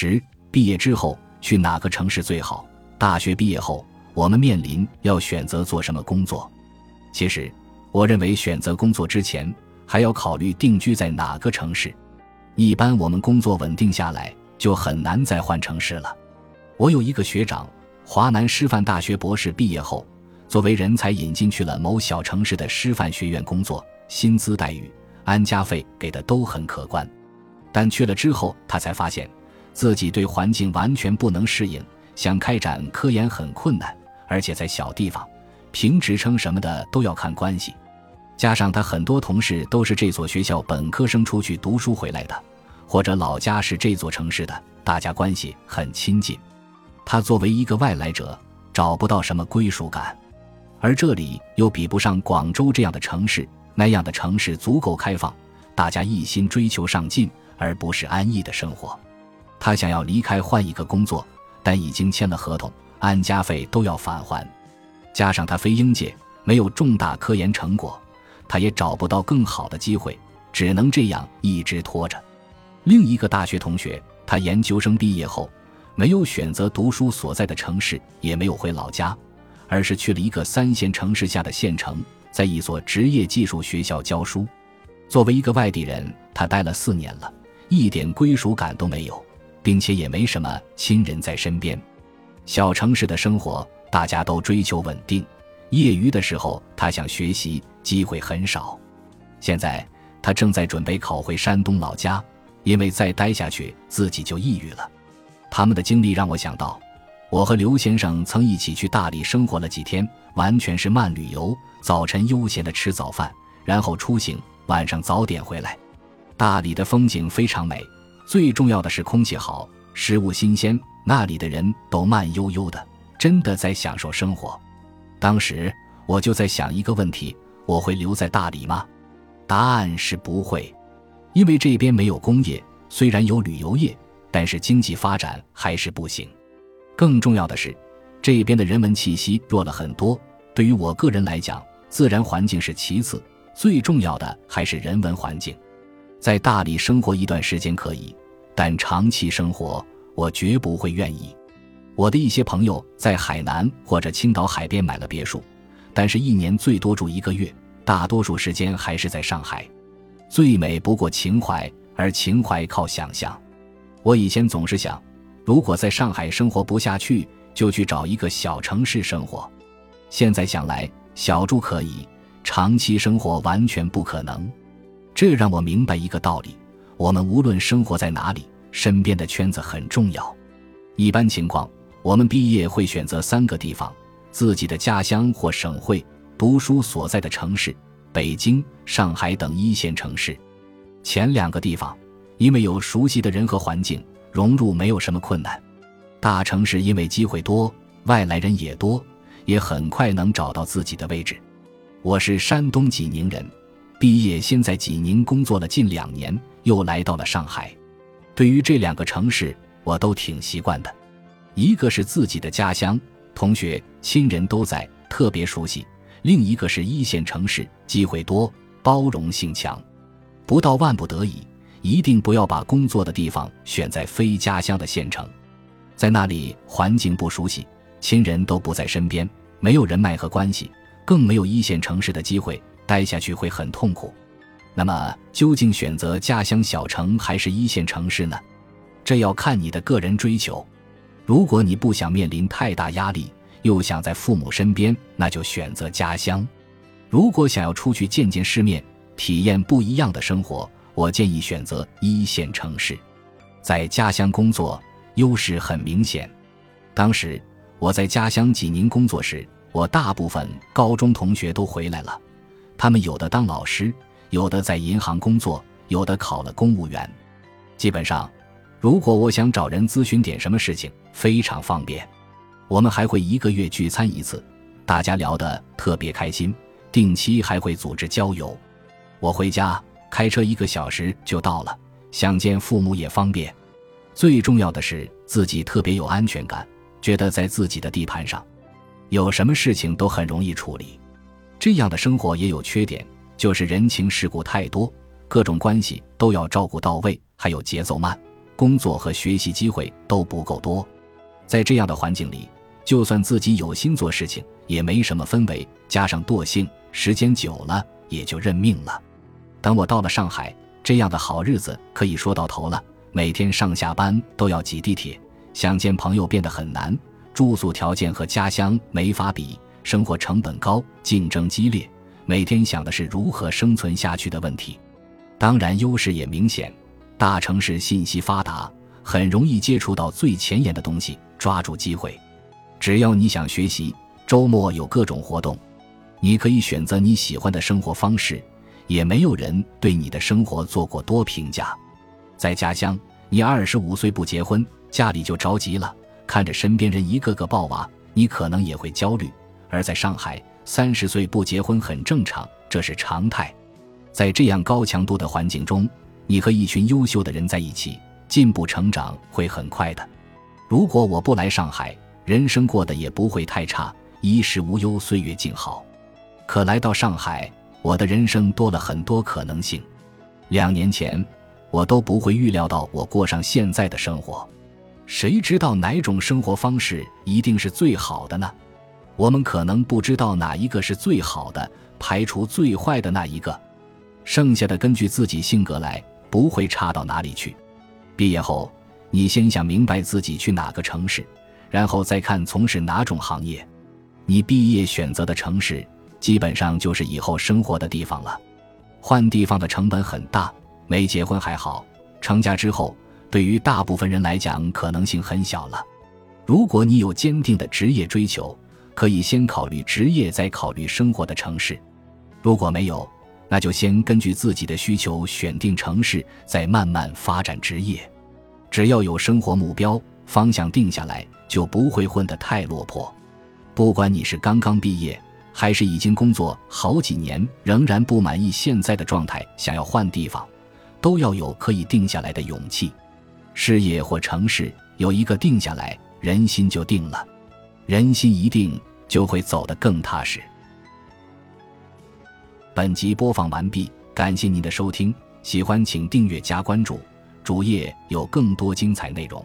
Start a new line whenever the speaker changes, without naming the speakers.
十、毕业之后去哪个城市最好？大学毕业后，我们面临要选择做什么工作。其实，我认为选择工作之前，还要考虑定居在哪个城市。一般我们工作稳定下来，就很难再换城市了。我有一个学长，华南师范大学博士毕业后，作为人才引进去了某小城市的师范学院工作，薪资待遇、安家费给的都很可观。但去了之后，他才发现自己对环境完全不能适应。想开展科研很困难，而且在小地方，评职称什么的都要看关系。加上他很多同事都是这所学校本科生出去读书回来的，或者老家是这座城市的，大家关系很亲近。他作为一个外来者，找不到什么归属感。而这里又比不上广州这样的城市，那样的城市足够开放，大家一心追求上进，而不是安逸的生活。他想要离开，换一个工作。但已经签了合同，安家费都要返还，加上他非应届，没有重大科研成果，他也找不到更好的机会，只能这样一直拖着。另一个大学同学，他研究生毕业后，没有选择读书所在的城市，也没有回老家，而是去了一个三线城市下的县城，在一所职业技术学校教书。作为一个外地人，他待了四年了，一点归属感都没有。并且也没什么亲人在身边，小城市的生活大家都追求稳定。业余的时候，他想学习，机会很少。现在他正在准备考回山东老家，因为再待下去自己就抑郁了。他们的经历让我想到，我和刘先生曾一起去大理生活了几天，完全是慢旅游，早晨悠闲的吃早饭，然后出行，晚上早点回来。大理的风景非常美。最重要的是空气好，食物新鲜，那里的人都慢悠悠的，真的在享受生活。当时我就在想一个问题：我会留在大理吗？答案是不会，因为这边没有工业，虽然有旅游业，但是经济发展还是不行。更重要的是，这边的人文气息弱了很多。对于我个人来讲，自然环境是其次，最重要的还是人文环境。在大理生活一段时间可以。但长期生活，我绝不会愿意。我的一些朋友在海南或者青岛海边买了别墅，但是一年最多住一个月，大多数时间还是在上海。最美不过情怀，而情怀靠想象。我以前总是想，如果在上海生活不下去，就去找一个小城市生活。现在想来，小住可以，长期生活完全不可能。这让我明白一个道理。我们无论生活在哪里，身边的圈子很重要。一般情况，我们毕业会选择三个地方：自己的家乡或省会、读书所在的城市、北京、上海等一线城市。前两个地方，因为有熟悉的人和环境，融入没有什么困难。大城市因为机会多，外来人也多，也很快能找到自己的位置。我是山东济宁人，毕业先在济宁工作了近两年。又来到了上海，对于这两个城市，我都挺习惯的。一个是自己的家乡，同学、亲人都在，特别熟悉；另一个是一线城市，机会多，包容性强。不到万不得已，一定不要把工作的地方选在非家乡的县城，在那里环境不熟悉，亲人都不在身边，没有人脉和关系，更没有一线城市的机会，待下去会很痛苦。那么，究竟选择家乡小城还是一线城市呢？这要看你的个人追求。如果你不想面临太大压力，又想在父母身边，那就选择家乡。如果想要出去见见世面，体验不一样的生活，我建议选择一线城市。在家乡工作，优势很明显。当时我在家乡济宁工作时，我大部分高中同学都回来了，他们有的当老师。有的在银行工作，有的考了公务员。基本上，如果我想找人咨询点什么事情，非常方便。我们还会一个月聚餐一次，大家聊得特别开心。定期还会组织郊游。我回家开车一个小时就到了，想见父母也方便。最重要的是自己特别有安全感，觉得在自己的地盘上，有什么事情都很容易处理。这样的生活也有缺点。就是人情世故太多，各种关系都要照顾到位，还有节奏慢，工作和学习机会都不够多。在这样的环境里，就算自己有心做事情，也没什么氛围，加上惰性，时间久了也就认命了。等我到了上海，这样的好日子可以说到头了。每天上下班都要挤地铁，想见朋友变得很难，住宿条件和家乡没法比，生活成本高，竞争激烈，每天想的是如何生存下去的问题。当然，优势也明显，大城市信息发达，很容易接触到最前沿的东西，抓住机会。只要你想学习，周末有各种活动，你可以选择你喜欢的生活方式，也没有人对你的生活做过多评价。在家乡，你二十五岁不结婚，家里就着急了；看着身边人一个个抱娃，你可能也会焦虑。而在上海，三十岁不结婚很正常，这是常态。在这样高强度的环境中，你和一群优秀的人在一起，进步成长会很快的。如果我不来上海，人生过得也不会太差，衣食无忧，岁月静好。可来到上海，我的人生多了很多可能性。两年前。我都不会预料到我过上现在的生活，谁知道哪种生活方式一定是最好的呢？我们可能不知道哪一个是最好的，排除最坏的那一个，剩下的根据自己性格来，不会差到哪里去。毕业后，你先想明白自己去哪个城市，然后再看从事哪种行业。你毕业选择的城市，基本上就是以后生活的地方了。换地方的成本很大。没结婚还好，成家之后，对于大部分人来讲可能性很小了。如果你有坚定的职业追求，可以先考虑职业，再考虑生活的城市。如果没有，那就先根据自己的需求选定城市，再慢慢发展职业。只要有生活目标方向定下来，就不会混得太落魄。不管你是刚刚毕业，还是已经工作好几年，仍然不满意现在的状态，想要换地方。都要有可以定下来的勇气，事业或城市有一个定下来，人心就定了，人心一定就会走得更踏实。本集播放完毕，感谢您的收听，喜欢请订阅加关注，主页有更多精彩内容。